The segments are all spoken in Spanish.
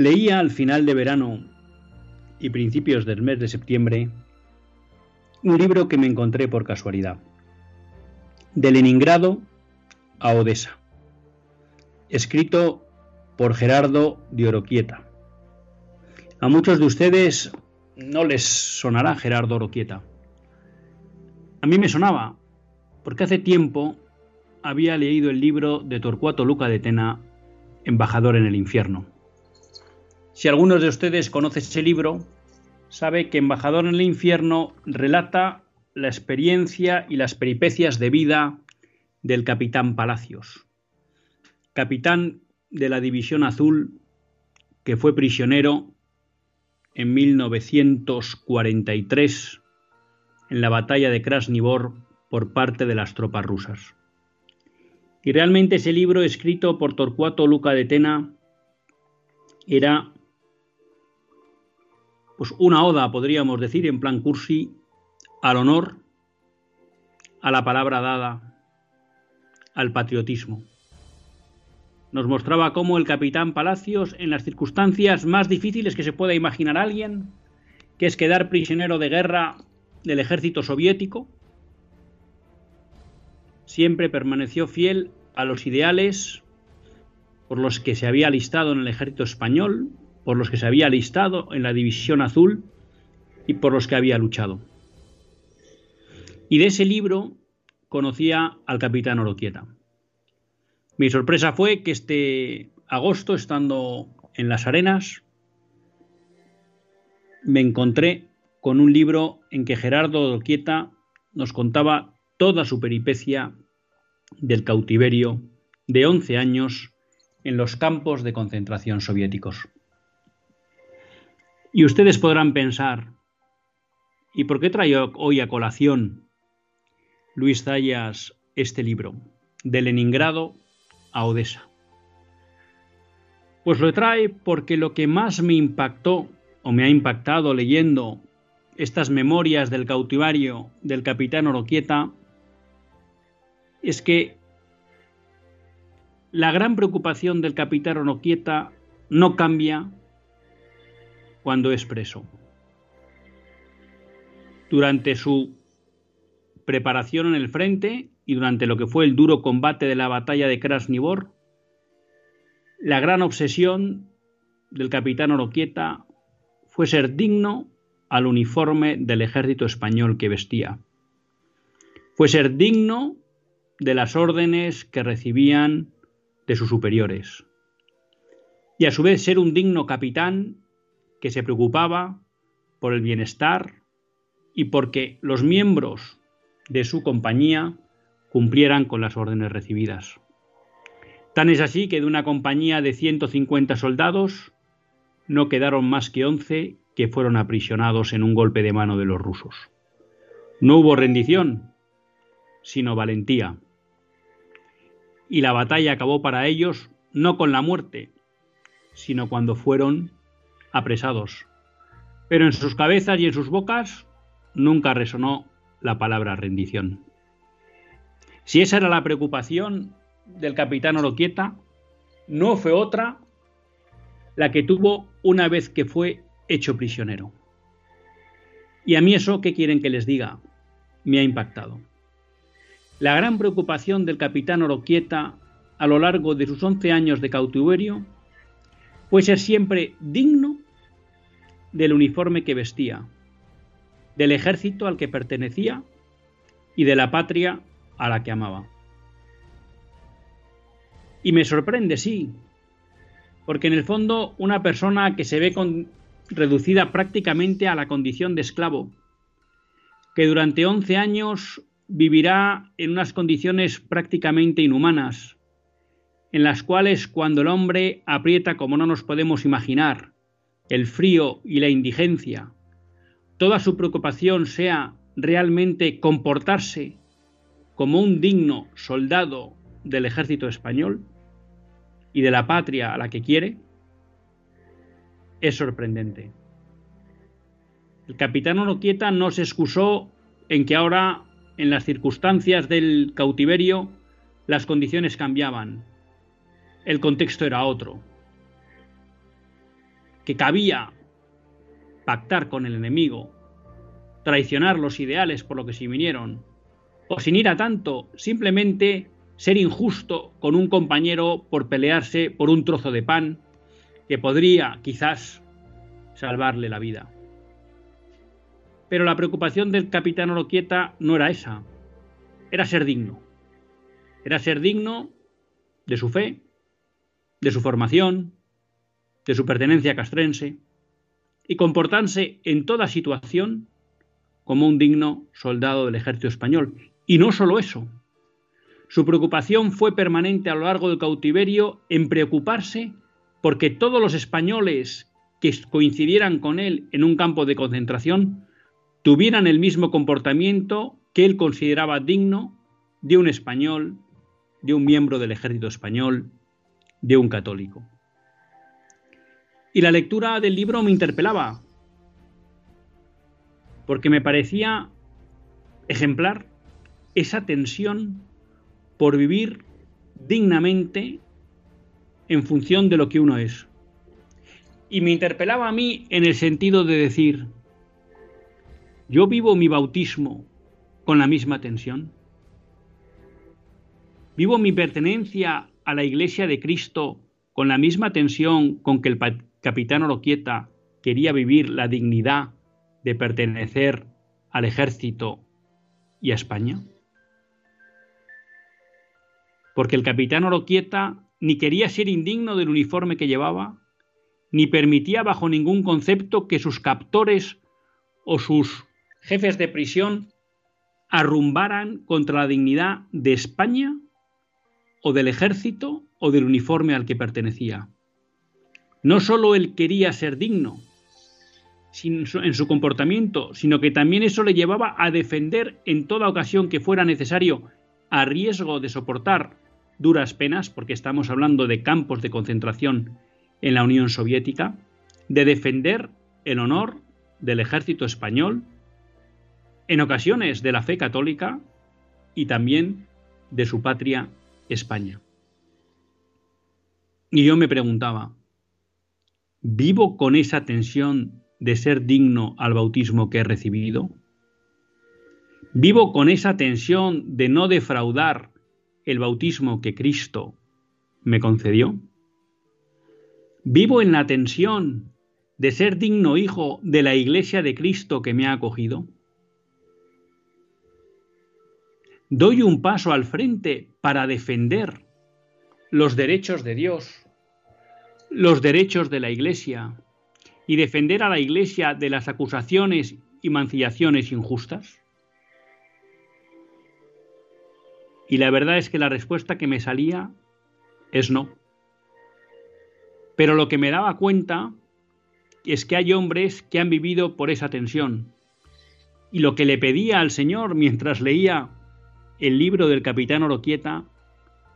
Leía al final de verano y principios del mes de septiembre un libro que me encontré por casualidad. De Leningrado a Odessa. Escrito por Gerardo de Oroquieta. A muchos de ustedes no les sonará Gerardo Oroquieta. A mí me sonaba, porque hace tiempo había leído el libro de Torcuato Luca de Tena, Embajador en el Infierno. Si algunos de ustedes conocen ese libro, sabe que Embajador en el Infierno relata la experiencia y las peripecias de vida del capitán Palacios, capitán de la División Azul que fue prisionero en 1943 en la batalla de Krasnivor por parte de las tropas rusas. Y realmente ese libro escrito por Torcuato Luca de Tena era pues una oda, podríamos decir, en plan cursi, al honor, a la palabra dada, al patriotismo. Nos mostraba cómo el capitán Palacios, en las circunstancias más difíciles que se pueda imaginar alguien, que es quedar prisionero de guerra del ejército soviético, siempre permaneció fiel a los ideales por los que se había alistado en el ejército español, por los que se había alistado en la División Azul y por los que había luchado. Y de ese libro conocía al capitán Oroquieta. Mi sorpresa fue que este agosto, estando en las arenas, me encontré con un libro en que Gerardo Oroquieta nos contaba toda su peripecia del cautiverio de 11 años en los campos de concentración soviéticos. Y ustedes podrán pensar, ¿y por qué traigo hoy a colación Luis Zayas este libro, de Leningrado a Odessa? Pues lo trae porque lo que más me impactó o me ha impactado leyendo estas memorias del cautivario del capitán Oroquieta es que la gran preocupación del capitán Oroquieta no cambia cuando es preso. Durante su preparación en el frente y durante lo que fue el duro combate de la batalla de Krasnivor, la gran obsesión del capitán Oroquieta fue ser digno al uniforme del ejército español que vestía. Fue ser digno de las órdenes que recibían de sus superiores. Y a su vez ser un digno capitán que se preocupaba por el bienestar y porque los miembros de su compañía cumplieran con las órdenes recibidas. Tan es así que de una compañía de 150 soldados no quedaron más que 11 que fueron aprisionados en un golpe de mano de los rusos. No hubo rendición, sino valentía. Y la batalla acabó para ellos no con la muerte, sino cuando fueron apresados. Pero en sus cabezas y en sus bocas nunca resonó la palabra rendición. Si esa era la preocupación del capitán Oroquieta, no fue otra la que tuvo una vez que fue hecho prisionero. Y a mí eso, ¿qué quieren que les diga? Me ha impactado. La gran preocupación del capitán Oroquieta a lo largo de sus 11 años de cautiverio fue ser siempre digno del uniforme que vestía, del ejército al que pertenecía y de la patria a la que amaba. Y me sorprende, sí, porque en el fondo una persona que se ve reducida prácticamente a la condición de esclavo, que durante 11 años vivirá en unas condiciones prácticamente inhumanas, en las cuales cuando el hombre aprieta como no nos podemos imaginar, el frío y la indigencia, toda su preocupación sea realmente comportarse como un digno soldado del ejército español y de la patria a la que quiere, es sorprendente. El capitán Oroquieta no se excusó en que ahora, en las circunstancias del cautiverio, las condiciones cambiaban. El contexto era otro. Que cabía pactar con el enemigo, traicionar los ideales por lo que se vinieron, o sin ir a tanto, simplemente ser injusto con un compañero por pelearse por un trozo de pan que podría quizás salvarle la vida. Pero la preocupación del capitán Oroquieta no era esa, era ser digno. Era ser digno de su fe, de su formación, de su pertenencia castrense, y comportarse en toda situación como un digno soldado del ejército español. Y no solo eso, su preocupación fue permanente a lo largo del cautiverio en preocuparse porque todos los españoles que coincidieran con él en un campo de concentración tuvieran el mismo comportamiento que él consideraba digno de un español, de un miembro del ejército español, de un católico. Y la lectura del libro me interpelaba, porque me parecía ejemplar esa tensión por vivir dignamente en función de lo que uno es. Y me interpelaba a mí en el sentido de decir, ¿yo vivo mi bautismo con la misma tensión? ¿Vivo mi pertenencia a la Iglesia de Cristo con la misma tensión con que el capitán Oroquieta quería vivir la dignidad de pertenecer al ejército y a España? Porque el capitán Oroquieta ni quería ser indigno del uniforme que llevaba, ni permitía bajo ningún concepto que sus captores o sus jefes de prisión arrumbaran contra la dignidad de España o del ejército o del uniforme al que pertenecía. No solo él quería ser digno en su comportamiento, sino que también eso le llevaba a defender en toda ocasión que fuera necesario, a riesgo de soportar duras penas, porque estamos hablando de campos de concentración en la Unión Soviética, de defender el honor del ejército español, en ocasiones de la fe católica y también de su patria España. Y yo me preguntaba, ¿vivo con esa tensión de ser digno al bautismo que he recibido? ¿Vivo con esa tensión de no defraudar el bautismo que Cristo me concedió? ¿Vivo en la tensión de ser digno hijo de la iglesia de Cristo que me ha acogido? ¿Doy un paso al frente para defender los derechos de Dios, los derechos de la iglesia y defender a la iglesia de las acusaciones y mancillaciones injustas? Y la verdad es que la respuesta que me salía es no. Pero lo que me daba cuenta es que hay hombres que han vivido por esa tensión. Y lo que le pedía al Señor mientras leía el libro del capitán Oroquieta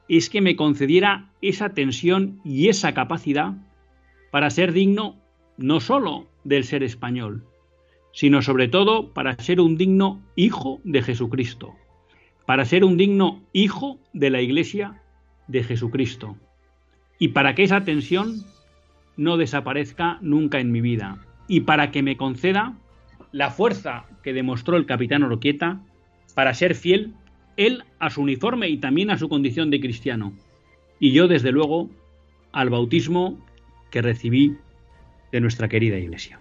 es que me concediera esa tensión y esa capacidad para ser digno no sólo del ser español, sino sobre todo para ser un digno hijo de Jesucristo, para ser un digno hijo de la Iglesia de Jesucristo y para que esa tensión no desaparezca nunca en mi vida y para que me conceda la fuerza que demostró el capitán Oroquieta para ser fiel él a su uniforme y también a su condición de cristiano y yo desde luego al bautismo que recibí de nuestra querida Iglesia.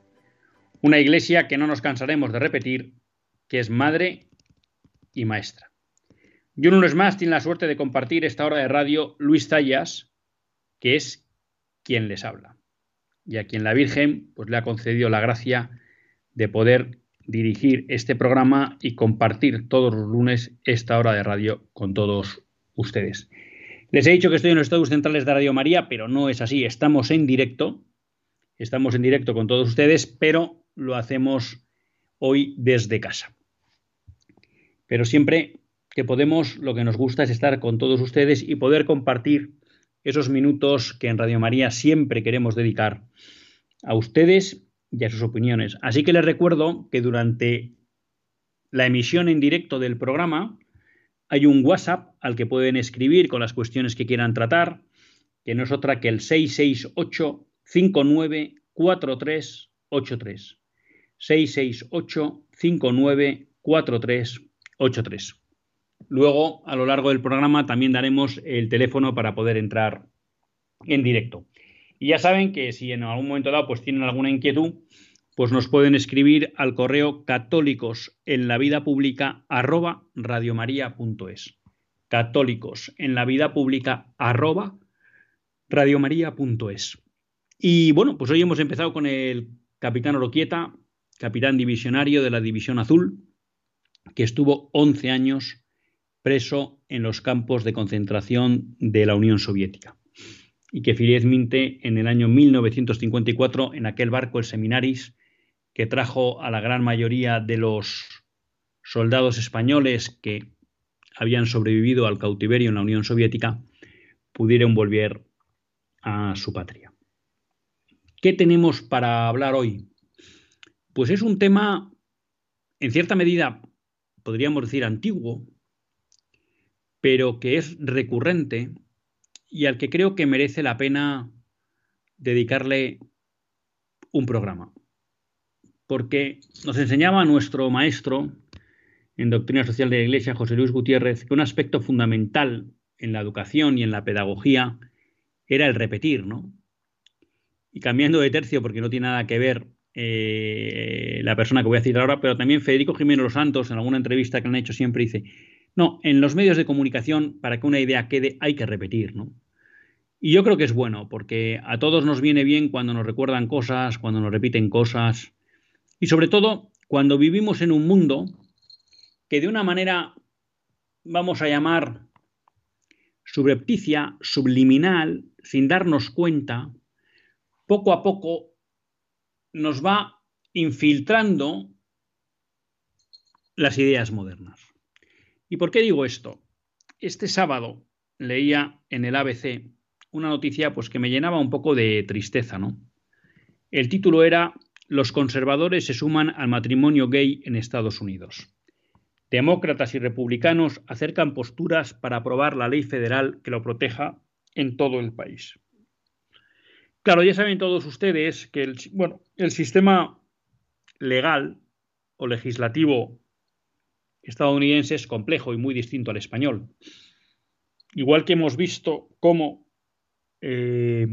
Una iglesia que no nos cansaremos de repetir, que es madre y maestra. Yo un lunes más tiene la suerte de compartir esta hora de radio Luis Zayas, que es quien les habla, y a quien la Virgen pues, le ha concedido la gracia de poder dirigir este programa y compartir todos los lunes esta hora de radio con todos ustedes. Les he dicho que estoy en los estudios centrales de Radio María, pero no es así. Estamos en directo, estamos en directo con todos ustedes, pero lo hacemos hoy desde casa. Pero siempre que podemos, lo que nos gusta es estar con todos ustedes y poder compartir esos minutos que en Radio María siempre queremos dedicar a ustedes y a sus opiniones. Así que les recuerdo que durante la emisión en directo del programa hay un WhatsApp al que pueden escribir con las cuestiones que quieran tratar, que no es otra que el 668 59 4383. 668 59 4383. Luego, a lo largo del programa, también daremos el teléfono para poder entrar en directo. Y ya saben que si en algún momento dado pues tienen alguna inquietud, pues nos pueden escribir al correo católicos en la vida pública arroba. Católicos en la vida pública arroba. Y bueno, pues hoy hemos empezado con el capitán Oroquieta, capitán divisionario de la División Azul, que estuvo 11 años preso en los campos de concentración de la Unión Soviética y que Minte en el año 1954 en aquel barco el Seminaris que trajo a la gran mayoría de los soldados españoles que habían sobrevivido al cautiverio en la Unión Soviética pudieron volver a su patria. ¿Qué tenemos para hablar hoy? Pues es un tema, en cierta medida, podríamos decir antiguo, pero que es recurrente y al que creo que merece la pena dedicarle un programa. Porque nos enseñaba nuestro maestro en Doctrina Social de la Iglesia, José Luis Gutiérrez, que un aspecto fundamental en la educación y en la pedagogía era el repetir, ¿no? Y cambiando de tercio, porque no tiene nada que ver eh, la persona que voy a decir ahora, pero también Federico Jiménez Los Santos, en alguna entrevista que han hecho, siempre dice, no, en los medios de comunicación, para que una idea quede, hay que repetir, ¿no? Y yo creo que es bueno, porque a todos nos viene bien cuando nos recuerdan cosas, cuando nos repiten cosas, y sobre todo cuando vivimos en un mundo que de una manera, vamos a llamar, subrepticia, subliminal, sin darnos cuenta, poco a poco nos va infiltrando las ideas modernas. ¿Y por qué digo esto? Este sábado leía en el ABC una noticia pues que me llenaba un poco de tristeza, ¿no? El título era Los conservadores se suman al matrimonio gay en Estados Unidos. Demócratas y republicanos acercan posturas para aprobar la ley federal que lo proteja en todo el país. Claro, ya saben todos ustedes que el, bueno, el sistema legal o legislativo estadounidense es complejo y muy distinto al español. Igual que hemos visto cómo eh,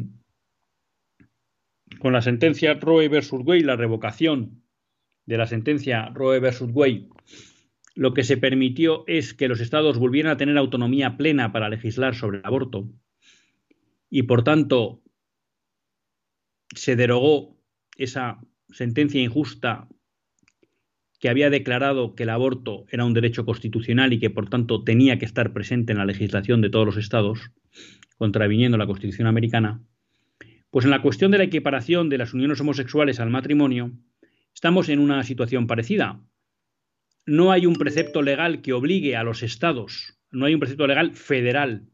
con la sentencia Roe versus Wade, la revocación de la sentencia Roe versus Wade, lo que se permitió es que los estados volvieran a tener autonomía plena para legislar sobre el aborto y por tanto se derogó esa sentencia injusta que había declarado que el aborto era un derecho constitucional y que por tanto tenía que estar presente en la legislación de todos los estados, contraviniendo la Constitución americana, pues en la cuestión de la equiparación de las uniones homosexuales al matrimonio, estamos en una situación parecida. No hay un precepto legal que obligue a los estados, no hay un precepto legal federal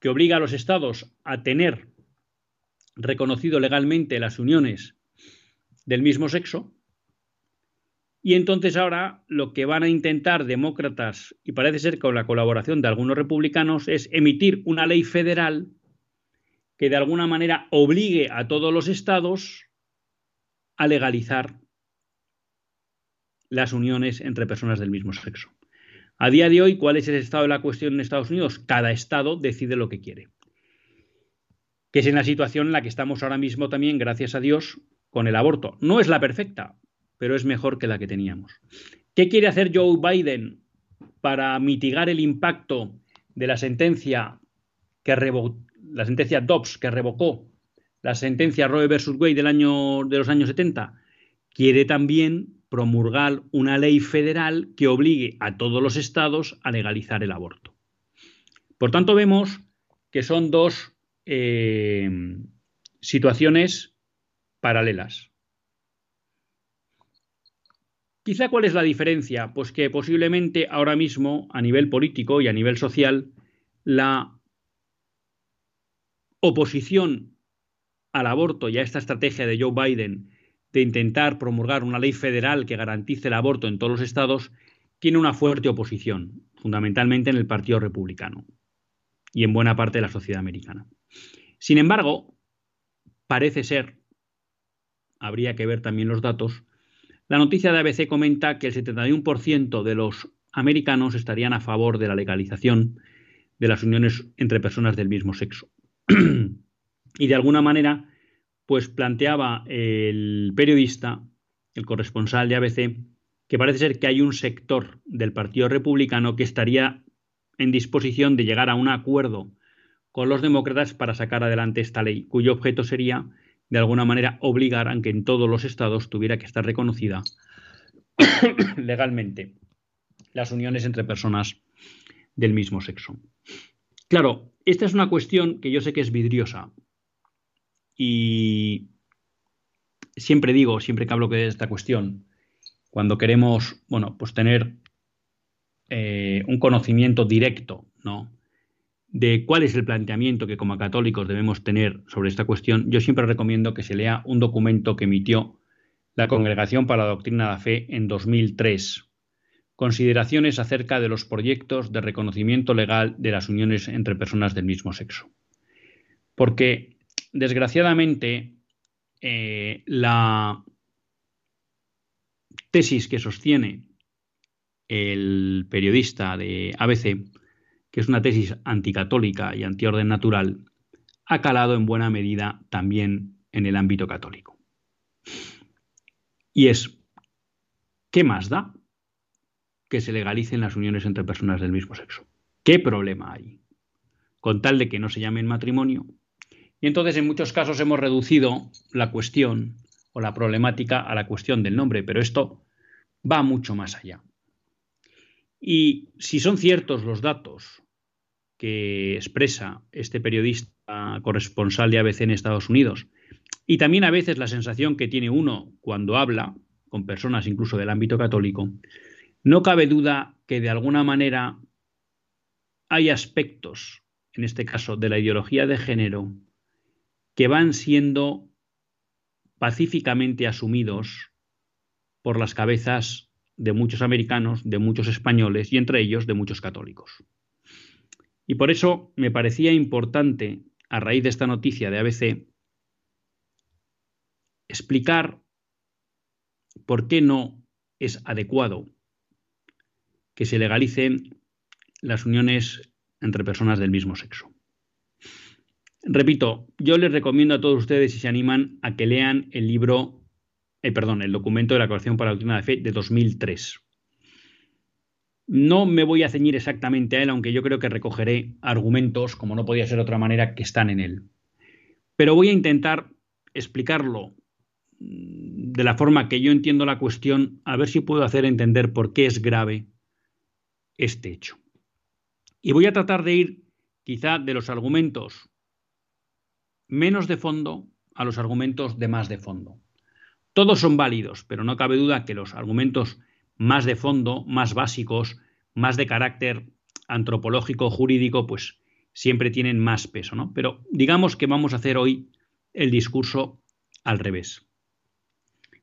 que obligue a los estados a tener reconocido legalmente las uniones del mismo sexo, Y entonces ahora lo que van a intentar demócratas, y parece ser con la colaboración de algunos republicanos, es emitir una ley federal que de alguna manera obligue a todos los estados a legalizar las uniones entre personas del mismo sexo. A día de hoy, ¿cuál es el estado de la cuestión en Estados Unidos? Cada estado decide lo que quiere. Que es en la situación en la que estamos ahora mismo también, gracias a Dios, con el aborto. No es la perfecta, pero es mejor que la que teníamos. ¿Qué quiere hacer Joe Biden para mitigar el impacto de la sentencia que la sentencia Dobbs que revocó la sentencia Roe versus Wade del año de los años 70? Quiere también promulgar una ley federal que obligue a todos los estados a legalizar el aborto. Por tanto, vemos que son dos eh, situaciones paralelas. Quizá cuál es la diferencia, pues que posiblemente ahora mismo a nivel político y a nivel social la oposición al aborto y a esta estrategia de Joe Biden de intentar promulgar una ley federal que garantice el aborto en todos los estados tiene una fuerte oposición, fundamentalmente en el Partido Republicano y en buena parte de la sociedad americana. Sin embargo, parece ser, habría que ver también los datos, la noticia de ABC comenta que el 71% de los americanos estarían a favor de la legalización de las uniones entre personas del mismo sexo. y de alguna manera, pues planteaba el periodista, el corresponsal de ABC, que parece ser que hay un sector del Partido Republicano que estaría en disposición de llegar a un acuerdo con los demócratas para sacar adelante esta ley, cuyo objeto sería de alguna manera obligar a que en todos los estados tuviera que estar reconocida legalmente las uniones entre personas del mismo sexo. Claro, esta es una cuestión que yo sé que es vidriosa y siempre digo, siempre que hablo de esta cuestión, cuando queremos, bueno, pues tener eh, un conocimiento directo, ¿no? De cuál es el planteamiento que como católicos debemos tener sobre esta cuestión, yo siempre recomiendo que se lea un documento que emitió la Congregación para la Doctrina de la Fe en 2003. Consideraciones acerca de los proyectos de reconocimiento legal de las uniones entre personas del mismo sexo. Porque, desgraciadamente, eh, la tesis que sostiene el periodista de ABC que es una tesis anticatólica y antiorden natural, ha calado en buena medida también en el ámbito católico. Y es, ¿qué más da que se legalicen las uniones entre personas del mismo sexo? ¿Qué problema hay? Con tal de que no se llamen matrimonio. Y entonces en muchos casos hemos reducido la cuestión o la problemática a la cuestión del nombre, pero esto va mucho más allá. Y si son ciertos los datos que expresa este periodista corresponsal de ABC en Estados Unidos. Y también a veces la sensación que tiene uno cuando habla con personas incluso del ámbito católico, no cabe duda que de alguna manera hay aspectos, en este caso de la ideología de género, que van siendo pacíficamente asumidos por las cabezas de muchos americanos, de muchos españoles y entre ellos de muchos católicos. Y por eso me parecía importante, a raíz de esta noticia de ABC, explicar por qué no es adecuado que se legalicen las uniones entre personas del mismo sexo. Repito, yo les recomiendo a todos ustedes, si se animan, a que lean el libro, eh, perdón, el documento de la Coalición para la Doctrina de Fe de 2003. No me voy a ceñir exactamente a él, aunque yo creo que recogeré argumentos, como no podía ser de otra manera, que están en él. Pero voy a intentar explicarlo mm, de la forma que yo entiendo la cuestión, a ver si puedo hacer entender por qué es grave este hecho. Y voy a tratar de ir quizá de los argumentos menos de fondo a los argumentos de más de fondo. Todos son válidos, pero no cabe duda que los argumentos más de fondo, más básicos, más de carácter antropológico, jurídico, pues siempre tienen más peso, ¿no? Pero digamos que vamos a hacer hoy el discurso al revés.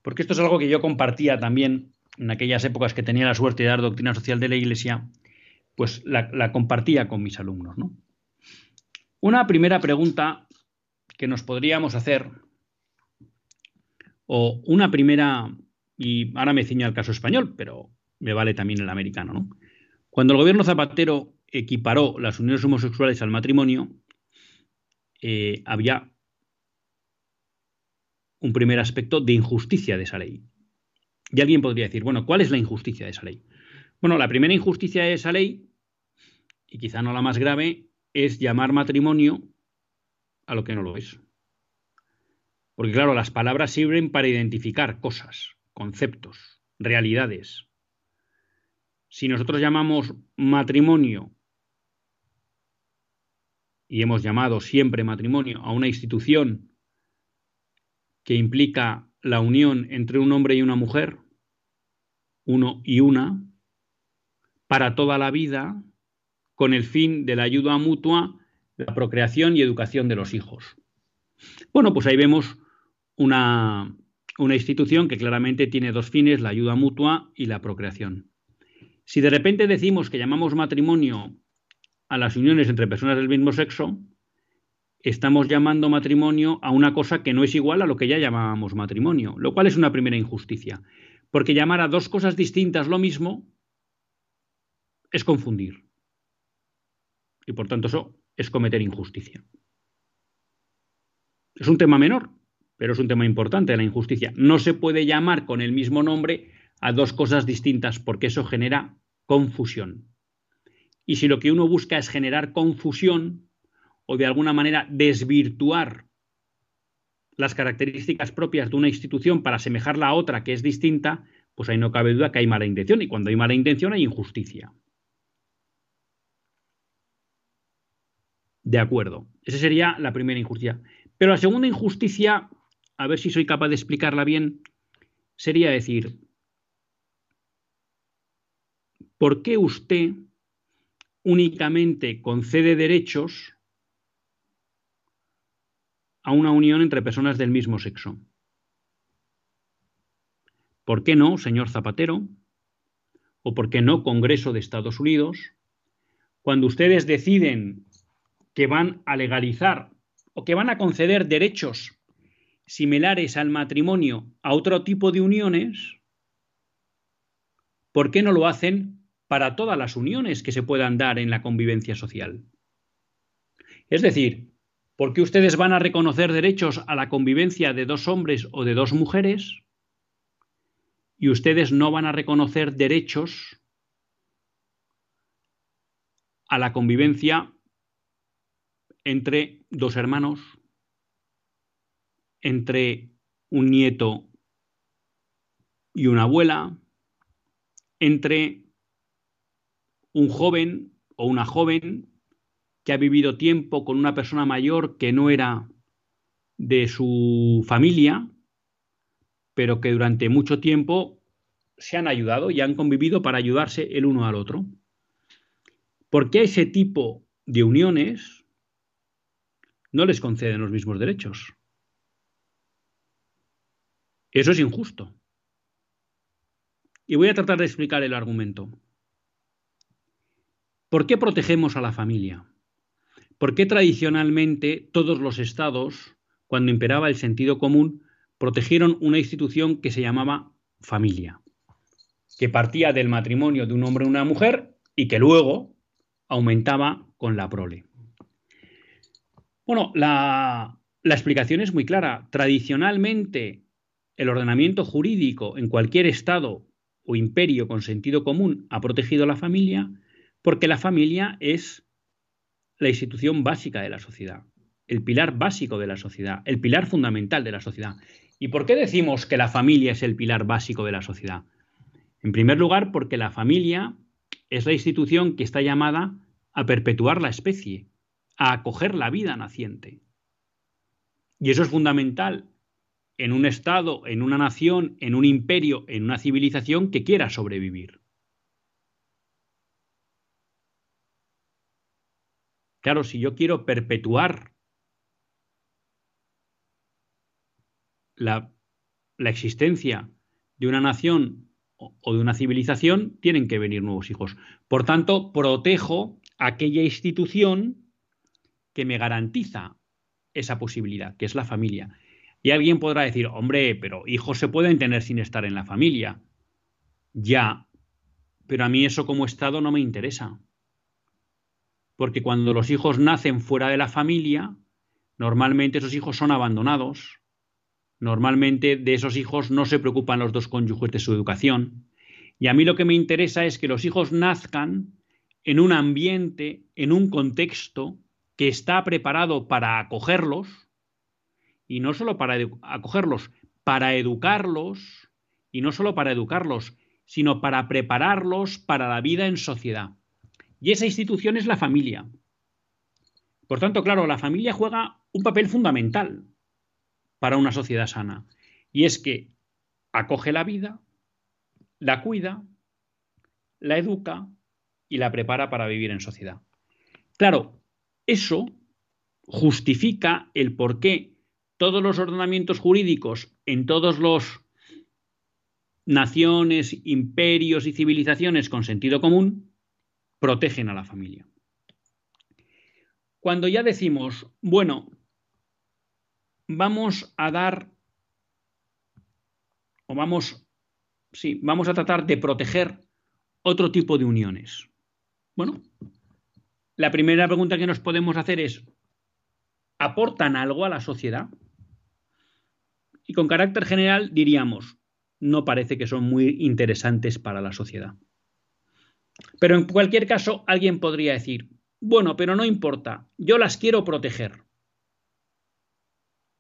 Porque esto es algo que yo compartía también en aquellas épocas que tenía la suerte de dar doctrina social de la Iglesia, pues la, compartía con mis alumnos. Una primera pregunta que nos podríamos hacer, o una primera, y ahora me ciño al caso español, pero me vale también el americano, ¿no? Cuando el gobierno Zapatero equiparó las uniones homosexuales al matrimonio, eh, había un primer aspecto de injusticia de esa ley. Y alguien podría decir, bueno, ¿cuál es la injusticia de esa ley? Bueno, la primera injusticia de esa ley, y quizá no la más grave, es llamar matrimonio a lo que no lo es. Porque claro, las palabras sirven para identificar cosas, conceptos, realidades. Si nosotros llamamos matrimonio, y hemos llamado siempre matrimonio a una institución que implica la unión entre un hombre y una mujer, uno y una, para toda la vida, con el fin de la ayuda mutua, la procreación y educación de los hijos. Bueno, pues ahí vemos una, una institución que claramente tiene dos fines, la ayuda mutua y la procreación. Si de repente decimos que llamamos matrimonio a las uniones entre personas del mismo sexo, estamos llamando matrimonio a una cosa que no es igual a lo que ya llamábamos matrimonio, lo cual es una primera injusticia, porque llamar a dos cosas distintas lo mismo es confundir. Y por tanto eso es cometer injusticia. Es un tema menor, pero es un tema importante, la injusticia. No se puede llamar con el mismo nombre a dos cosas distintas porque eso genera confusión. Y si lo que uno busca es generar confusión, o de alguna manera desvirtuar las características propias de una institución para asemejarla a otra que es distinta, pues ahí no cabe duda que hay mala intención y cuando hay mala intención hay injusticia. De acuerdo, esa sería la primera injusticia. Pero la segunda injusticia, a ver si soy capaz de explicarla bien, sería decir, ¿por qué usted únicamente concede derechos a una unión entre personas del mismo sexo. ¿Por qué no, señor Zapatero? ¿O por qué no, Congreso de Estados Unidos? Cuando ustedes deciden que van a legalizar o que van a conceder derechos similares al matrimonio a otro tipo de uniones, ¿por qué no lo hacen para todas las uniones que se puedan dar en la convivencia social? Es decir, ¿Por qué ustedes van a reconocer derechos a la convivencia de dos hombres o de dos mujeres? Y ustedes no van a reconocer derechos a la convivencia entre dos hermanos, entre un nieto y una abuela, entre un joven o una joven que ha vivido tiempo con una persona mayor que no era de su familia, pero que durante mucho tiempo se han ayudado y han convivido para ayudarse el uno al otro. ¿Por qué a ese tipo de uniones no les conceden los mismos derechos? Eso es injusto. Y voy a tratar de explicar el argumento. ¿Por qué protegemos a la familia? ¿Por qué tradicionalmente todos los estados, cuando imperaba el sentido común, protegieron una institución que se llamaba familia, que partía del matrimonio de un hombre y una mujer y que luego aumentaba con la prole? Bueno, la, la explicación es muy clara. Tradicionalmente, el ordenamiento jurídico en cualquier estado o imperio con sentido común ha protegido a la familia porque la familia es la institución básica de la sociedad, el pilar básico de la sociedad, el pilar fundamental de la sociedad. ¿Y por qué decimos que la familia es el pilar básico de la sociedad? En primer lugar, porque la familia es la institución que está llamada a perpetuar la especie, a acoger la vida naciente. Y eso es fundamental en un Estado, en una nación, en un imperio, en una civilización que quiera sobrevivir. Claro, si yo quiero perpetuar la, existencia de una nación o de una civilización, tienen que venir nuevos hijos. Por tanto, protejo aquella institución que me garantiza esa posibilidad, que es la familia. Y alguien podrá decir, hombre, pero hijos se pueden tener sin estar en la familia. Ya, pero a mí eso como Estado no me interesa. Porque cuando los hijos nacen fuera de la familia, normalmente esos hijos son abandonados. Normalmente de esos hijos no se preocupan los dos cónyuges de su educación. Y a mí lo que me interesa es que los hijos nazcan en un ambiente, en un contexto que está preparado para acogerlos, y no solo para acogerlos, para educarlos, y no solo para educarlos, sino para prepararlos para la vida en sociedad. Y esa institución es la familia. Por tanto, claro, la familia juega un papel fundamental para una sociedad sana. Y es que acoge la vida, la cuida, la educa y la prepara para vivir en sociedad. Claro, eso justifica el por qué todos los ordenamientos jurídicos en todos los naciones, imperios y civilizaciones con sentido común protegen a la familia. Cuando ya decimos, bueno, vamos a dar o vamos, sí, vamos a tratar de proteger otro tipo de uniones. Bueno, la primera pregunta que nos podemos hacer es, ¿aportan algo a la sociedad? Y con carácter general diríamos, no parece que son muy interesantes para la sociedad. Pero en cualquier caso, alguien podría decir, bueno, pero no importa, yo las quiero proteger.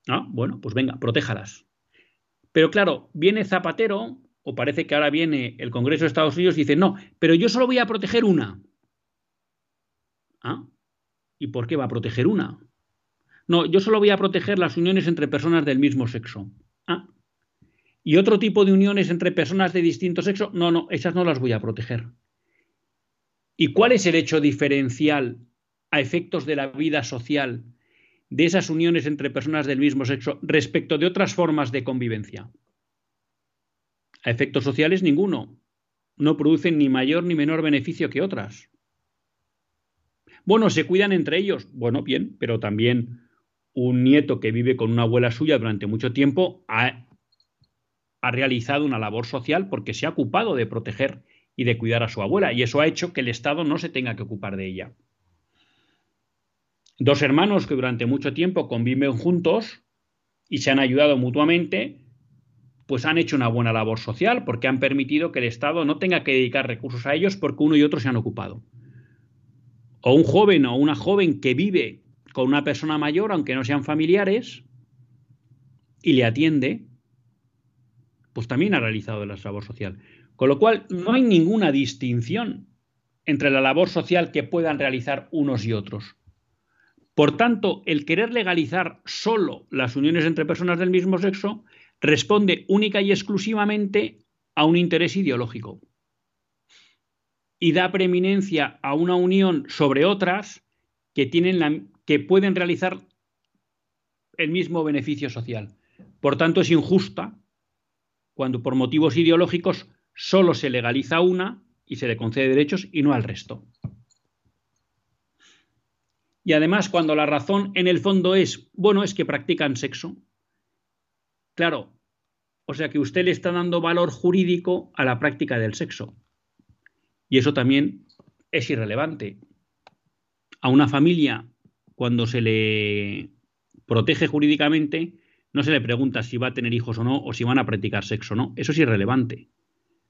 Ah, bueno, pues venga, protéjalas. Pero claro, viene Zapatero, o parece que ahora viene el Congreso de Estados Unidos y dice, no, pero yo solo voy a proteger una. ¿Ah? ¿Y por qué va a proteger una? No, yo solo voy a proteger las uniones entre personas del mismo sexo. ¿Ah? ¿Y otro tipo de uniones entre personas de distinto sexo? No, no, esas no las voy a proteger. ¿Y cuál es el hecho diferencial a efectos de la vida social de esas uniones entre personas del mismo sexo respecto de otras formas de convivencia? A efectos sociales ninguno. No producen ni mayor ni menor beneficio que otras. Bueno, se cuidan entre ellos. Bueno, bien, pero también un nieto que vive con una abuela suya durante mucho tiempo ha, realizado una labor social porque se ha ocupado de proteger y de cuidar a su abuela y eso ha hecho que el Estado no se tenga que ocupar de ella. Dos hermanos que durante mucho tiempo conviven juntos y se han ayudado mutuamente, pues han hecho una buena labor social porque han permitido que el Estado no tenga que dedicar recursos a ellos porque uno y otro se han ocupado o un joven o una joven que vive con una persona mayor, aunque no sean familiares, y le atiende, pues también ha realizado la labor social. Con lo cual, no hay ninguna distinción entre la labor social que puedan realizar unos y otros. Por tanto, el querer legalizar solo las uniones entre personas del mismo sexo responde única y exclusivamente a un interés ideológico y da preeminencia a una unión sobre otras que, tienen la, que pueden realizar el mismo beneficio social. Por tanto, es injusta cuando por motivos ideológicos solo se legaliza una y se le concede derechos y no al resto. Y además, cuando la razón en el fondo es, bueno, es que practican sexo. Claro, o sea que usted le está dando valor jurídico a la práctica del sexo. Y eso también es irrelevante. A una familia, cuando se le protege jurídicamente, no se le pregunta si va a tener hijos o no, o si van a practicar sexo o no. Eso es irrelevante.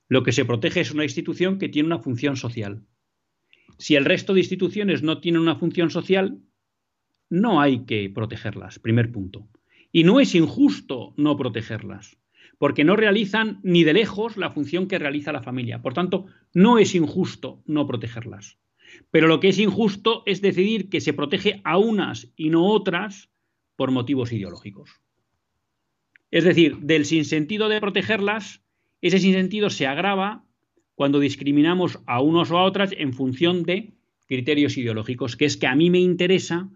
Lo que se protege es una institución que tiene una función social. Si el resto de instituciones no tienen una función social, no hay que protegerlas, primer punto. Y no es injusto no protegerlas porque no realizan ni de lejos la función que realiza la familia. Por tanto, no es injusto no protegerlas. Pero lo que es injusto es decidir que se protege a unas y no otras por motivos ideológicos. Es decir, del sinsentido de protegerlas, ese sinsentido se agrava cuando discriminamos a unos o a otras en función de criterios ideológicos, que es que a mí me interesa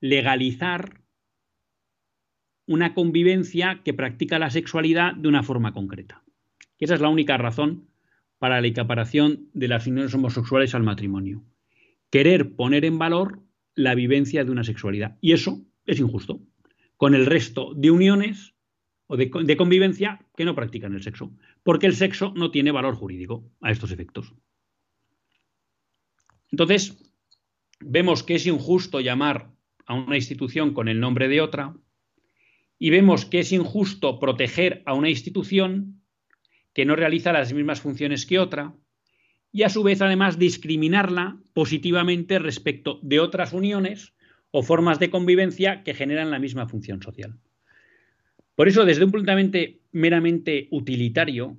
legalizar una convivencia que practica la sexualidad de una forma concreta. que esa es la única razón para la equiparación de las uniones homosexuales al matrimonio. Querer poner en valor la vivencia de una sexualidad. Y eso es injusto. Con el resto de uniones o de, de convivencia que no practican el sexo. Porque el sexo no tiene valor jurídico a estos efectos. Entonces, vemos que es injusto llamar a una institución con el nombre de otra y vemos que es injusto proteger a una institución que no realiza las mismas funciones que otra y a su vez además discriminarla positivamente respecto de otras uniones o formas de convivencia que generan la misma función social. Por eso, desde un punto de vista meramente utilitario,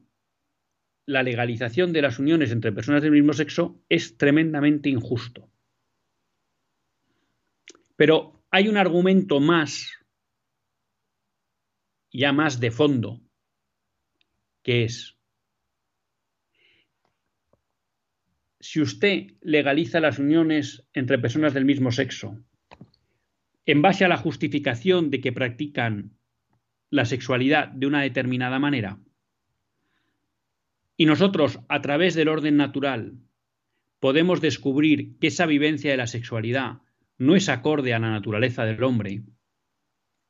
la legalización de las uniones entre personas del mismo sexo es tremendamente injusto. Pero hay un argumento más, ya más de fondo, que es, si usted legaliza las uniones entre personas del mismo sexo en base a la justificación de que practican la sexualidad de una determinada manera, y nosotros, a través del orden natural, podemos descubrir que esa vivencia de la sexualidad no es acorde a la naturaleza del hombre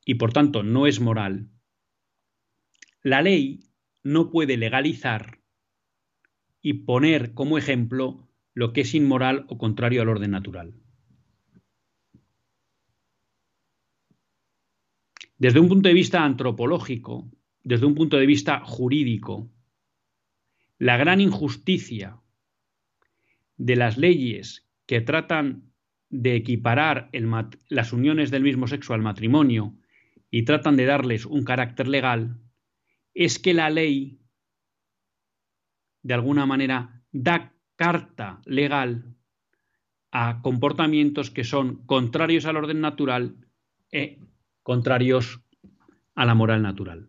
y por tanto no es moral, la ley no puede legalizar y poner como ejemplo lo que es inmoral o contrario al orden natural. Desde un punto de vista antropológico, desde un punto de vista jurídico, la gran injusticia de las leyes que tratan de equiparar las uniones del mismo sexo al matrimonio y tratan de darles un carácter legal, es que la ley, de alguna manera, da carta legal a comportamientos que son contrarios al orden natural e contrarios a la moral natural.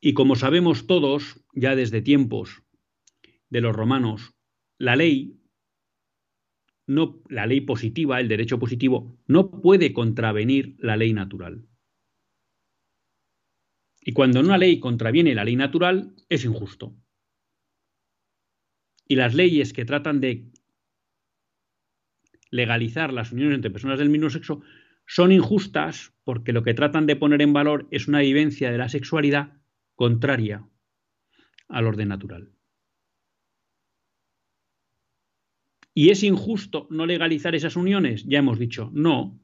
Y como sabemos todos, ya desde tiempos de los romanos, la ley no, la ley positiva, el derecho positivo, no puede contravenir la ley natural. Y cuando una ley contraviene la ley natural, es injusto. Y las leyes que tratan de legalizar las uniones entre personas del mismo sexo son injustas porque lo que tratan de poner en valor es una vivencia de la sexualidad contraria al orden natural. ¿Y es injusto no legalizar esas uniones? Ya hemos dicho, no,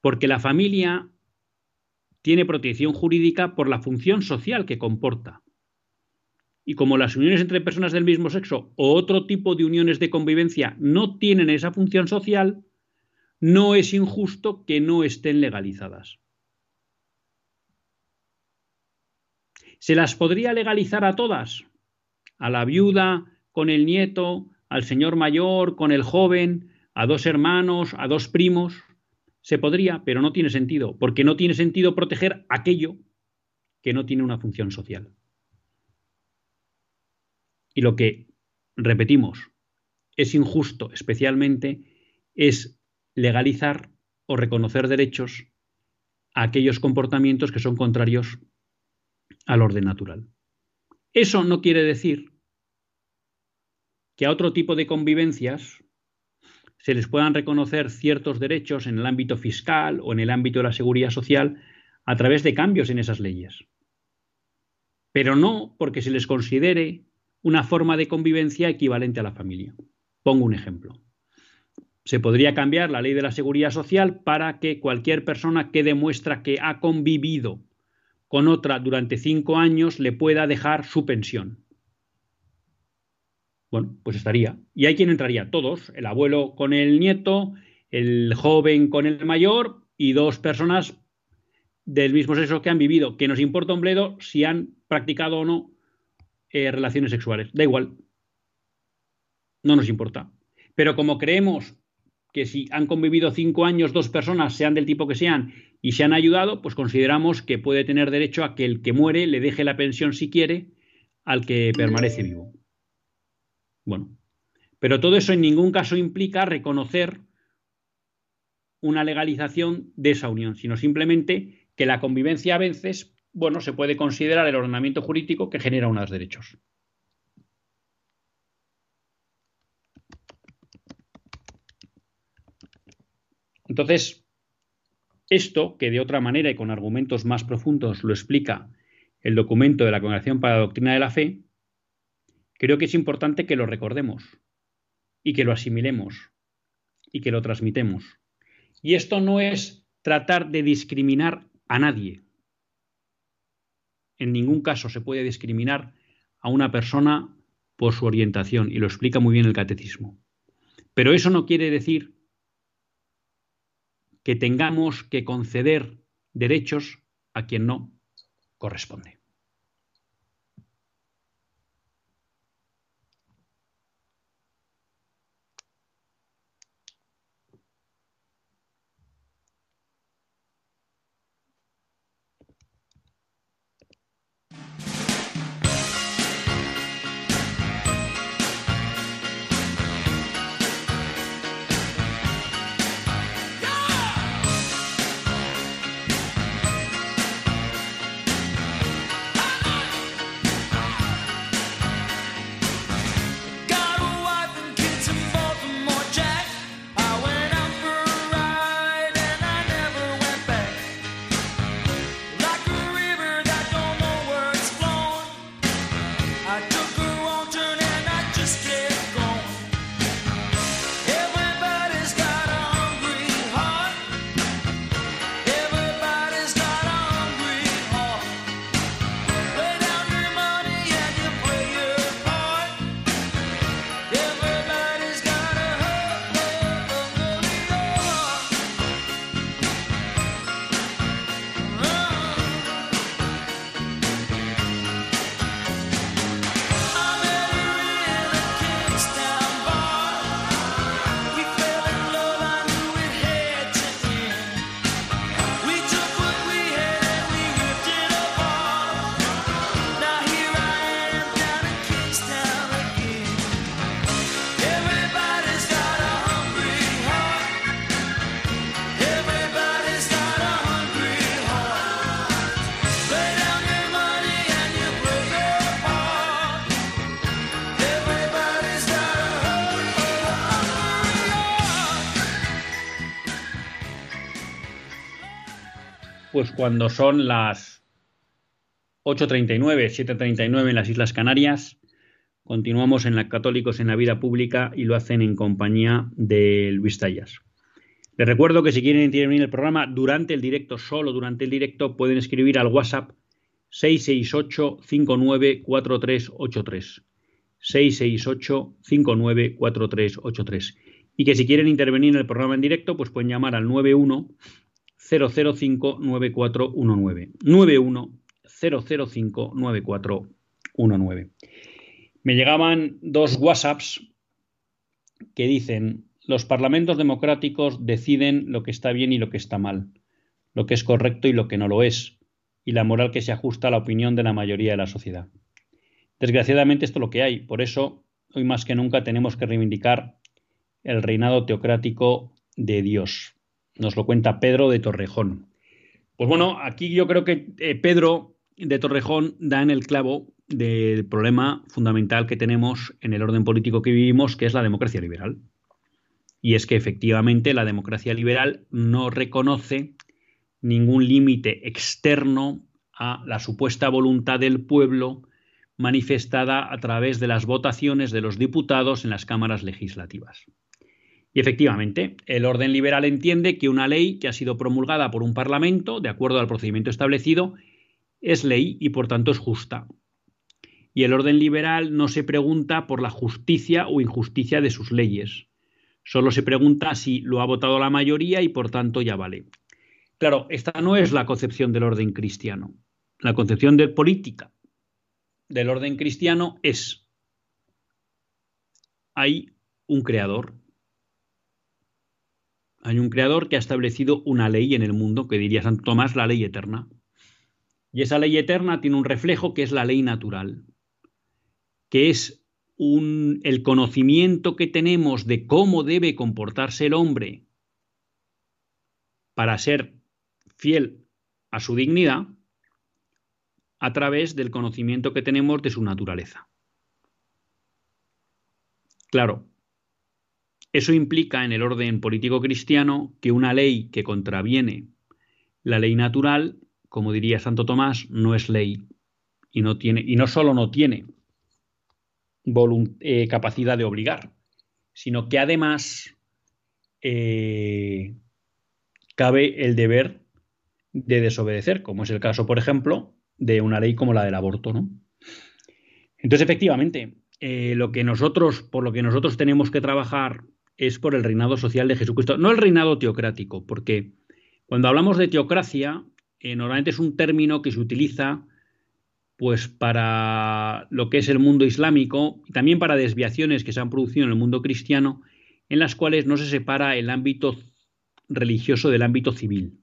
porque la familia tiene protección jurídica por la función social que comporta. Y como las uniones entre personas del mismo sexo o otro tipo de uniones de convivencia no tienen esa función social, no es injusto que no estén legalizadas. ¿Se las podría legalizar a todas? A la viuda, con el nieto, al señor mayor, con el joven, a dos hermanos, a dos primos. Se podría, pero no tiene sentido, porque no tiene sentido proteger aquello que no tiene una función social. Y lo que, repetimos, es injusto especialmente es legalizar o reconocer derechos a aquellos comportamientos que son contrarios al orden natural. Eso no quiere decir que a otro tipo de convivencias se les puedan reconocer ciertos derechos en el ámbito fiscal o en el ámbito de la seguridad social a través de cambios en esas leyes. Pero no porque se les considere una forma de convivencia equivalente a la familia. Pongo un ejemplo. Se podría cambiar la ley de la seguridad social para que cualquier persona que demuestra que ha convivido con otra durante cinco años le pueda dejar su pensión. Bueno, pues estaría. ¿Y hay quien entraría? Todos, el abuelo con el nieto, el joven con el mayor y dos personas del mismo sexo que han vivido, que nos importa un bledo si han practicado o no eh, relaciones sexuales. Da igual. No nos importa. Pero como creemos que si han convivido cinco años dos personas, sean del tipo que sean, y se han ayudado, pues consideramos que puede tener derecho a que el que muere le deje la pensión si quiere al que permanece vivo. Bueno, pero todo eso en ningún caso implica reconocer una legalización de esa unión, sino simplemente que la convivencia a veces bueno, se puede considerar el ordenamiento jurídico que genera unos derechos. Entonces, esto, que de otra manera y con argumentos más profundos lo explica el documento de la Congregación para la Doctrina de la Fe, creo que es importante que lo recordemos y que lo asimilemos y que lo transmitemos. Y esto no es tratar de discriminar a nadie. En ningún caso se puede discriminar a una persona por su orientación, y lo explica muy bien el catecismo. Pero eso no quiere decir que tengamos que conceder derechos a quien no corresponde. Pues cuando son las 8.39, 7.39 en las Islas Canarias, continuamos en la Católicos en la Vida Pública y lo hacen en compañía de Luis Tallas. Les recuerdo que si quieren intervenir en el programa durante el directo, solo durante el directo, pueden escribir al WhatsApp 668-594383. 668-594383. Y que si quieren intervenir en el programa en directo, pues pueden llamar al 91 005 9419. 91 005 9419. Me llegaban dos WhatsApps que dicen, los parlamentos democráticos deciden lo que está bien y lo que está mal, lo que es correcto y lo que no lo es, y la moral que se ajusta a la opinión de la mayoría de la sociedad. Desgraciadamente esto es lo que hay, por eso hoy más que nunca tenemos que reivindicar el reinado teocrático de Dios. Nos lo cuenta Pedro de Torrejón. Pues bueno, aquí yo creo que eh, Pedro de Torrejón da en el clavo del problema fundamental que tenemos en el orden político que vivimos, que es la democracia liberal. Y es que efectivamente la democracia liberal no reconoce ningún límite externo a la supuesta voluntad del pueblo manifestada a través de las votaciones de los diputados en las cámaras legislativas. Y efectivamente, el orden liberal entiende que una ley que ha sido promulgada por un Parlamento, de acuerdo al procedimiento establecido, es ley y por tanto es justa. Y el orden liberal no se pregunta por la justicia o injusticia de sus leyes. Solo se pregunta si lo ha votado la mayoría y por tanto ya vale. Claro, esta no es la concepción del orden cristiano. La concepción de política del orden cristiano es hay un creador, hay un creador que ha establecido una ley en el mundo, que diría Santo Tomás, la ley eterna. Y esa ley eterna tiene un reflejo que es la ley natural, que es un, el conocimiento que tenemos de cómo debe comportarse el hombre para ser fiel a su dignidad, a través del conocimiento que tenemos de su naturaleza. Claro, eso implica en el orden político cristiano que una ley que contraviene la ley natural, como diría Santo Tomás, no es ley y no tiene y no solo no tiene eh, capacidad de obligar, sino que además eh, cabe el deber de desobedecer, como es el caso, por ejemplo, de una ley como la del aborto, ¿no? Entonces, efectivamente, eh, lo que nosotros, por lo que nosotros tenemos que trabajar es por el reinado social de Jesucristo, no el reinado teocrático, porque cuando hablamos de teocracia, eh, normalmente es un término que se utiliza pues para lo que es el mundo islámico y también para desviaciones que se han producido en el mundo cristiano, en las cuales no se separa el ámbito religioso del ámbito civil.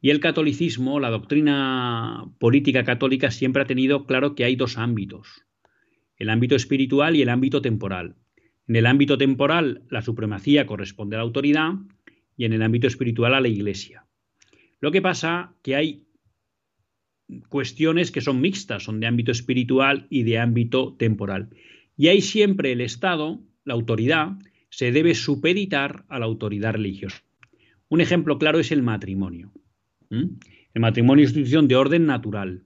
Y el catolicismo, la doctrina política católica, siempre ha tenido claro que hay dos ámbitos, el ámbito espiritual y el ámbito temporal. En el ámbito temporal, la supremacía corresponde a la autoridad y en el ámbito espiritual a la Iglesia. Lo que pasa que hay cuestiones que son mixtas, son de ámbito espiritual y de ámbito temporal. Y ahí siempre el Estado, la autoridad, se debe supeditar a la autoridad religiosa. Un ejemplo claro es el matrimonio. El matrimonio es institución de orden natural.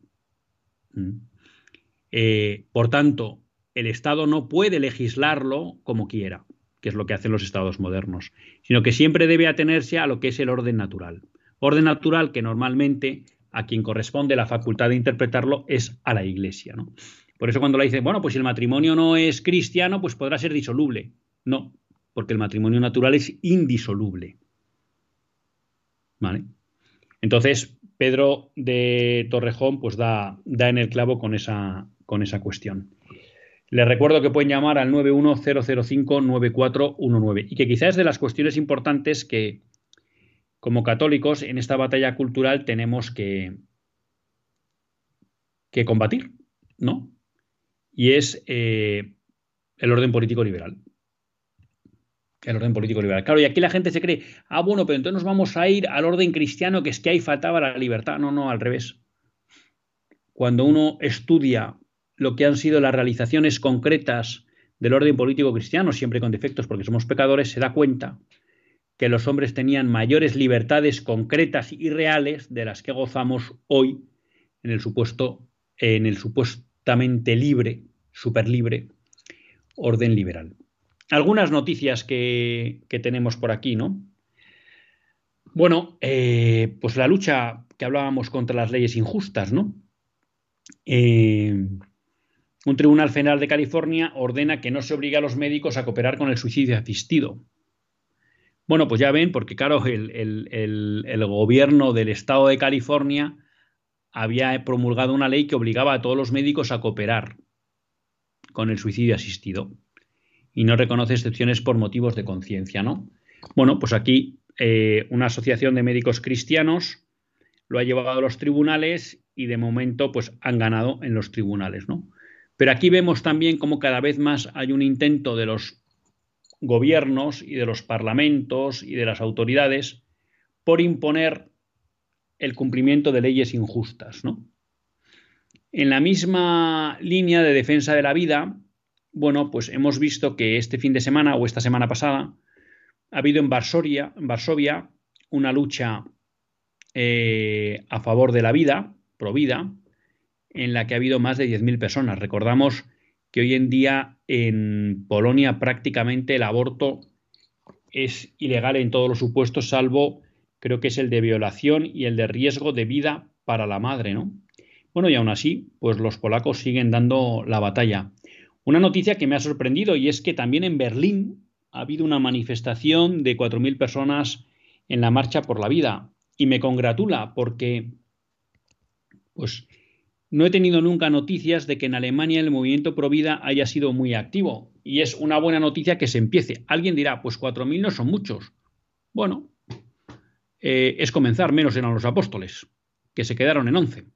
Eh, por tanto, el Estado no puede legislarlo como quiera, que es lo que hacen los estados modernos, sino que siempre debe atenerse a lo que es el orden natural. Orden natural que normalmente a quien corresponde la facultad de interpretarlo es a la Iglesia. ¿no? Por eso cuando la dicen, bueno, pues si el matrimonio no es cristiano, pues podrá ser disoluble. No, porque el matrimonio natural es indisoluble. ¿Vale? Entonces, Pedro de Torrejón pues da, en el clavo con esa cuestión. Les recuerdo que pueden llamar al 910059419 y que quizás es de las cuestiones importantes que, como católicos, en esta batalla cultural tenemos que, que combatir, ¿no? Y es eh, el orden político liberal el orden político liberal. Claro, y aquí la gente se cree, ah, bueno, pero entonces nos vamos a ir al orden cristiano, que es que ahí faltaba la libertad. No, no, al revés. Cuando uno estudia lo que han sido las realizaciones concretas del orden político cristiano, siempre con defectos porque somos pecadores, se da cuenta que los hombres tenían mayores libertades concretas y reales de las que gozamos hoy en el supuesto, en el supuestamente libre, superlibre orden liberal algunas noticias que, tenemos por aquí, ¿no? Bueno, eh, pues la lucha que hablábamos contra las leyes injustas, ¿no? Eh, un tribunal federal de California ordena que no se obligue a los médicos a cooperar con el suicidio asistido. Bueno, pues ya ven, porque claro, el, gobierno del estado de California había promulgado una ley que obligaba a todos los médicos a cooperar con el suicidio asistido y no reconoce excepciones por motivos de conciencia, ¿no? Bueno, pues aquí eh, una asociación de médicos cristianos lo ha llevado a los tribunales y de momento pues han ganado en los tribunales, ¿no? Pero aquí vemos también cómo cada vez más hay un intento de los gobiernos y de los parlamentos y de las autoridades por imponer el cumplimiento de leyes injustas, ¿no? En la misma línea de defensa de la vida, bueno, pues hemos visto que este fin de semana o esta semana pasada ha habido en Varsovia, una lucha eh, a favor de la vida, pro vida, en la que ha habido más de 10.000 personas. Recordamos que hoy en día en Polonia prácticamente el aborto es ilegal en todos los supuestos, salvo creo que es el de violación y el de riesgo de vida para la madre, ¿no? Bueno, y aún así, pues los polacos siguen dando la batalla. Una noticia que me ha sorprendido y es que también en Berlín ha habido una manifestación de 4.000 personas en la Marcha por la Vida. Y me congratula porque pues, no he tenido nunca noticias de que en Alemania el movimiento pro vida haya sido muy activo. Y es una buena noticia que se empiece. Alguien dirá, pues 4.000 no son muchos. Bueno, eh, es comenzar, menos eran los apóstoles, que se quedaron en 11.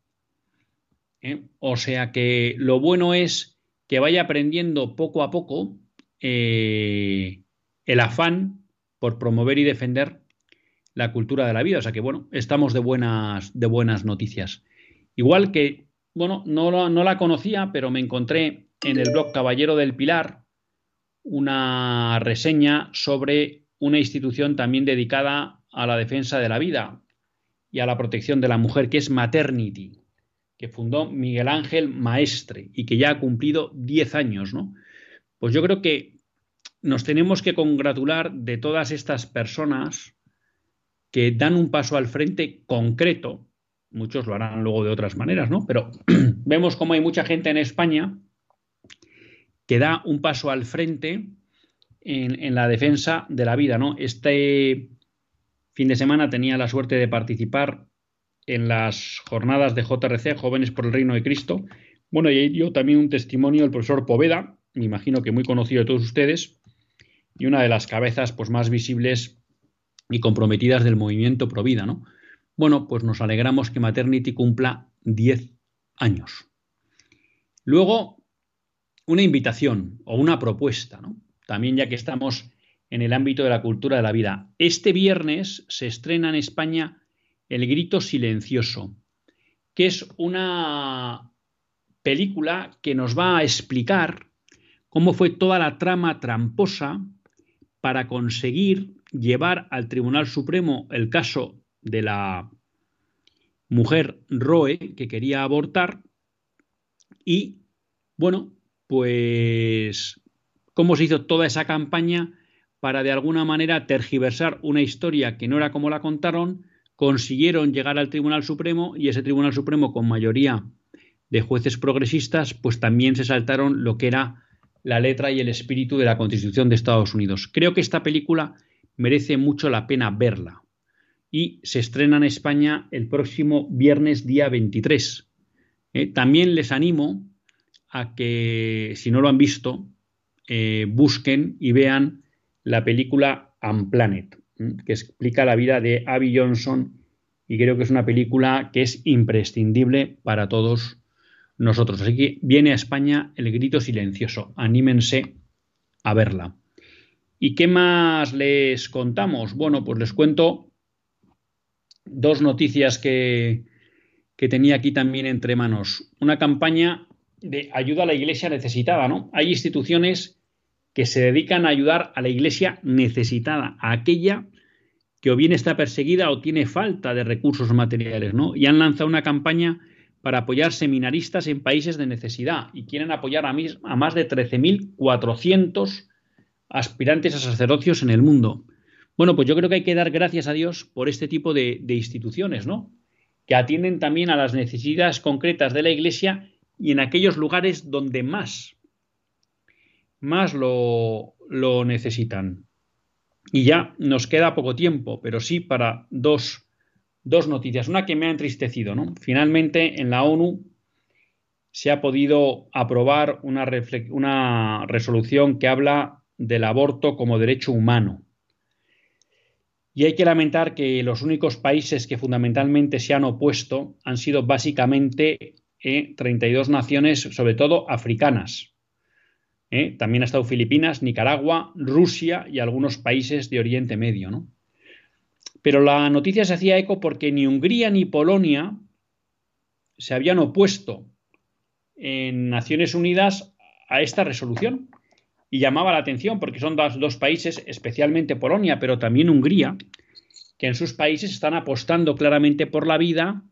¿Eh? O sea que lo bueno es que vaya aprendiendo poco a poco eh, el afán por promover y defender la cultura de la vida. O sea que, bueno, estamos de buenas, de buenas noticias. Igual que, bueno, no, no la conocía, pero me encontré en el blog Caballero del Pilar una reseña sobre una institución también dedicada a la defensa de la vida y a la protección de la mujer, que es Maternity, que fundó Miguel Ángel Maestre y que ya ha cumplido 10 años, ¿no? Pues yo creo que nos tenemos que congratular de todas estas personas que dan un paso al frente concreto. Muchos lo harán luego de otras maneras, ¿no? Pero vemos como hay mucha gente en España que da un paso al frente en, la defensa de la vida, ¿no? Este fin de semana tenía la suerte de participar en las jornadas de JRC, Jóvenes por el Reino de Cristo. Bueno, y dio también un testimonio el profesor Poveda, me imagino que muy conocido de todos ustedes, y una de las cabezas pues, más visibles y comprometidas del movimiento Provida, ¿no? Bueno, pues nos alegramos que Maternity cumpla 10 años. Luego, una invitación o una propuesta, ¿no? También ya que estamos en el ámbito de la cultura de la vida. Este viernes se estrena en España El Grito Silencioso, que es una película que nos va a explicar cómo fue toda la trama tramposa para conseguir llevar al Tribunal Supremo el caso de la mujer Roe que quería abortar y, bueno, pues cómo se hizo toda esa campaña para de alguna manera tergiversar una historia que no era como la contaron, consiguieron llegar al Tribunal Supremo y ese Tribunal Supremo con mayoría de jueces progresistas, pues también se saltaron lo que era la letra y el espíritu de la Constitución de Estados Unidos. Creo que esta película merece mucho la pena verla y se estrena en España el próximo viernes día 23. Eh, también les animo a que, si no lo han visto, eh, busquen y vean la película Unplanet, que explica la vida de Abby Johnson y creo que es una película que es imprescindible para todos nosotros. Así que viene a España el grito silencioso. Anímense a verla. ¿Y qué más les contamos? Bueno, pues les cuento dos noticias que, que tenía aquí también entre manos. Una campaña de ayuda a la iglesia necesitada, ¿no? Hay instituciones que se dedican a ayudar a la iglesia necesitada, a aquella que o bien está perseguida o tiene falta de recursos materiales, ¿no? Y han lanzado una campaña para apoyar seminaristas en países de necesidad y quieren apoyar a, más de 13.400 aspirantes a sacerdocios en el mundo. Bueno, pues yo creo que hay que dar gracias a Dios por este tipo de, instituciones, ¿no? Que atienden también a las necesidades concretas de la Iglesia y en aquellos lugares donde más, más lo, lo necesitan. Y ya nos queda poco tiempo, pero sí para dos dos noticias. Una que me ha entristecido, ¿no? Finalmente, en la ONU se ha podido aprobar una, una resolución que habla del aborto como derecho humano. Y hay que lamentar que los únicos países que fundamentalmente se han opuesto han sido básicamente 32 eh, naciones, sobre todo africanas. Eh, también ha estado Filipinas, Nicaragua, Rusia y algunos países de Oriente Medio. ¿no? Pero la noticia se hacía eco porque ni Hungría ni Polonia se habían opuesto en Naciones Unidas a esta resolución. Y llamaba la atención porque son dos, países, especialmente Polonia, pero también Hungría, que en sus países están apostando claramente por la vida.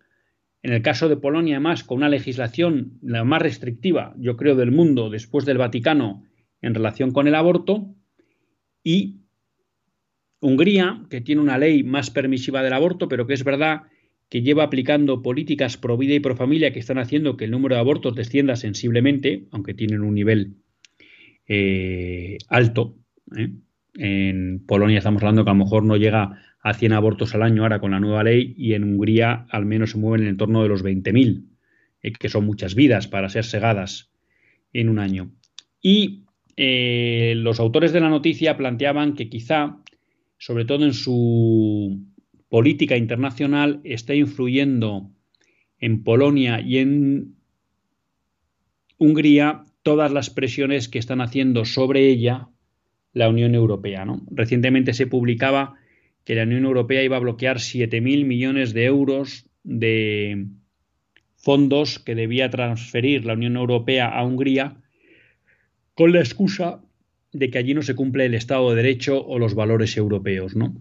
En el caso de Polonia, además, con una legislación la más restrictiva, yo creo, del mundo después del Vaticano en relación con el aborto. Y Hungría, que tiene una ley más permisiva del aborto, pero que es verdad que lleva aplicando políticas pro vida y pro familia que están haciendo que el número de abortos descienda sensiblemente, aunque tienen un nivel eh, alto. ¿eh? En Polonia estamos hablando que a lo mejor no llega a 100 abortos al año ahora con la nueva ley y en Hungría al menos se mueven en el entorno de los 20.000, eh, que son muchas vidas para ser segadas en un año. Y los autores de la noticia planteaban que quizá sobre todo en su política internacional, está influyendo en Polonia y en Hungría todas las presiones que están haciendo sobre ella la Unión Europea. Recientemente se publicaba que la Unión Europea iba a bloquear 7.000 millones de euros de fondos que debía transferir la Unión Europea a Hungría con la excusa de que allí no se cumple el Estado de Derecho o los valores europeos, ¿no?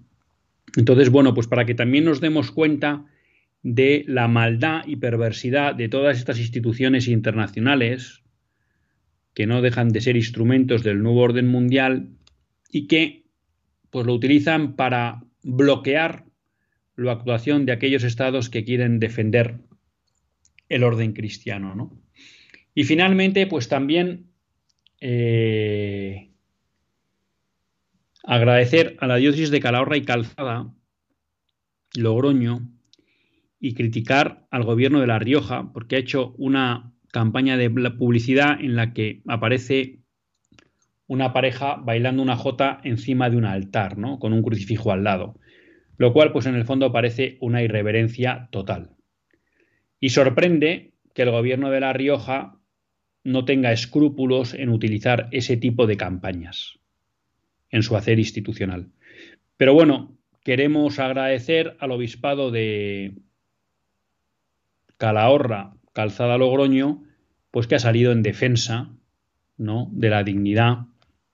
Entonces, bueno, pues para que también nos demos cuenta de la maldad y perversidad de todas estas instituciones internacionales que no dejan de ser instrumentos del nuevo orden mundial y que pues lo utilizan para bloquear la actuación de aquellos estados que quieren defender el orden cristiano, ¿no? Y finalmente, pues también eh, agradecer a la diócesis de Calahorra y Calzada, Logroño, y criticar al gobierno de La Rioja, porque ha hecho una campaña de publicidad en la que aparece una pareja bailando una jota encima de un altar, ¿no? Con un crucifijo al lado. Lo cual, pues en el fondo parece una irreverencia total. Y sorprende que el gobierno de La Rioja no tenga escrúpulos en utilizar ese tipo de campañas en su hacer institucional. Pero bueno, queremos agradecer al obispado de Calahorra, Calzada Logroño, pues que ha salido en defensa ¿no? de la dignidad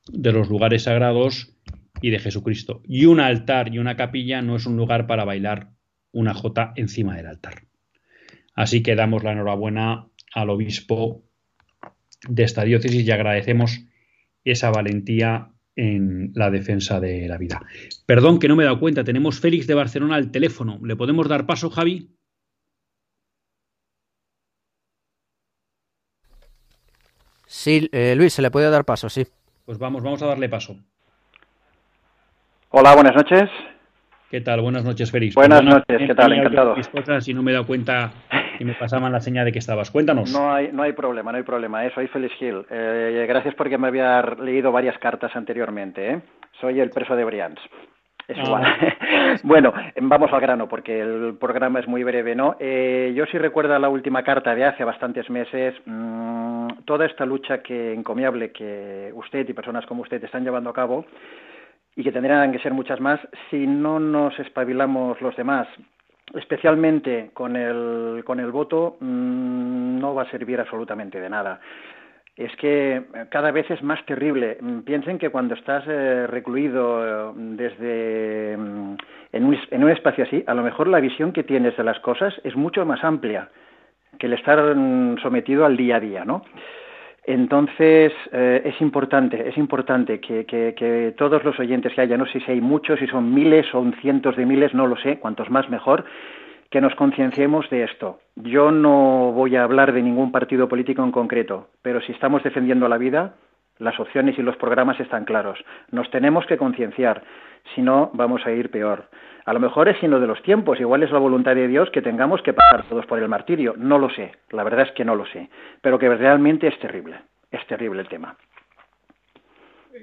de los lugares sagrados y de Jesucristo. Y un altar y una capilla no es un lugar para bailar una jota encima del altar. Así que damos la enhorabuena al obispo de esta diócesis y agradecemos esa valentía en la defensa de la vida. Perdón que no me he dado cuenta, tenemos Félix de Barcelona al teléfono. ¿Le podemos dar paso, Javi? Sí, eh, Luis, se le puede dar paso, sí. Pues vamos, vamos a darle paso. Hola, buenas noches. ¿Qué tal? Buenas noches, Félix. Buenas noches, ¿qué tal? Encantado. Mis cosas y no me he dado cuenta y me pasaban la señal de que estabas. Cuéntanos. No hay, no hay problema, no hay problema. Eh, soy Félix Gil. Eh, gracias porque me había leído varias cartas anteriormente. ¿eh? Soy el preso de Brians. Es igual. Ah. bueno, vamos al grano porque el programa es muy breve, ¿no? Eh, yo sí recuerdo la última carta de hace bastantes meses, mmm, toda esta lucha que encomiable que usted y personas como usted están llevando a cabo y que tendrán que ser muchas más si no nos espabilamos los demás especialmente con el, con el voto, mmm, no va a servir absolutamente de nada. Es que cada vez es más terrible. Piensen que cuando estás eh, recluido eh, desde mm, en, un, en un espacio así, a lo mejor la visión que tienes de las cosas es mucho más amplia que el estar sometido al día a día, ¿no? Entonces, eh, es importante, es importante que, que, que, todos los oyentes que haya, no sé si hay muchos, si son miles o cientos de miles, no lo sé, cuantos más mejor, que nos concienciemos de esto. Yo no voy a hablar de ningún partido político en concreto, pero si estamos defendiendo la vida, las opciones y los programas están claros. Nos tenemos que concienciar, si no, vamos a ir peor. A lo mejor es sino de los tiempos, igual es la voluntad de Dios que tengamos que pasar todos por el martirio. No lo sé, la verdad es que no lo sé, pero que realmente es terrible, es terrible el tema.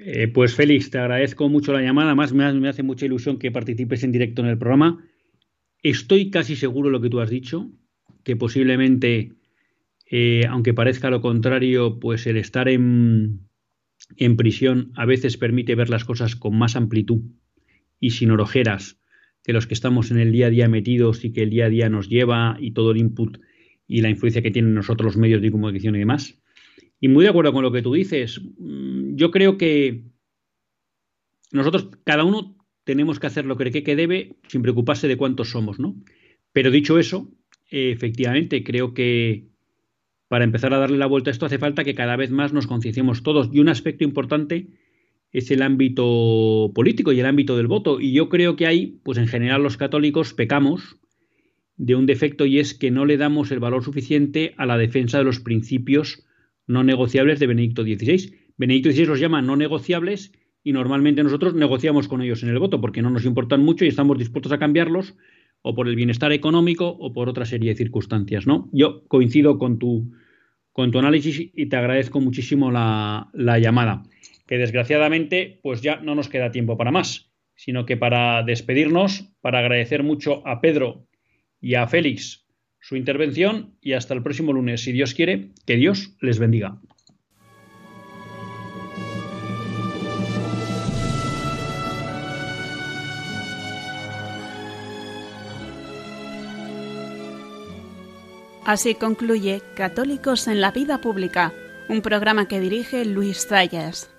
Eh, pues Félix, te agradezco mucho la llamada, me, me hace mucha ilusión que participes en directo en el programa. Estoy casi seguro de lo que tú has dicho, que posiblemente, eh, aunque parezca lo contrario, pues el estar en, en prisión a veces permite ver las cosas con más amplitud y sin orojeras que los que estamos en el día a día metidos y que el día a día nos lleva y todo el input y la influencia que tienen nosotros los medios de comunicación y demás. Y muy de acuerdo con lo que tú dices. Mm, yo creo que nosotros, cada uno, tenemos que hacer lo que cree que debe sin preocuparse de cuántos somos, ¿no? Pero dicho eso, efectivamente, creo que para empezar a darle la vuelta a esto hace falta que cada vez más nos concienciemos todos. Y un aspecto importante es el ámbito político y el ámbito del voto. Y yo creo que ahí, pues en general los católicos pecamos de un defecto y es que no le damos el valor suficiente a la defensa de los principios no negociables de Benedicto XVI. Benedicto XVI los llama no negociables y normalmente nosotros negociamos con ellos en el voto porque no nos importan mucho y estamos dispuestos a cambiarlos o por el bienestar económico o por otra serie de circunstancias. ¿no? Yo coincido con tu, con tu análisis y te agradezco muchísimo la, la llamada que desgraciadamente pues ya no nos queda tiempo para más, sino que para despedirnos, para agradecer mucho a Pedro y a Félix su intervención y hasta el próximo lunes, si Dios quiere, que Dios les bendiga. Así concluye Católicos en la Vida Pública, un programa que dirige Luis Zayas.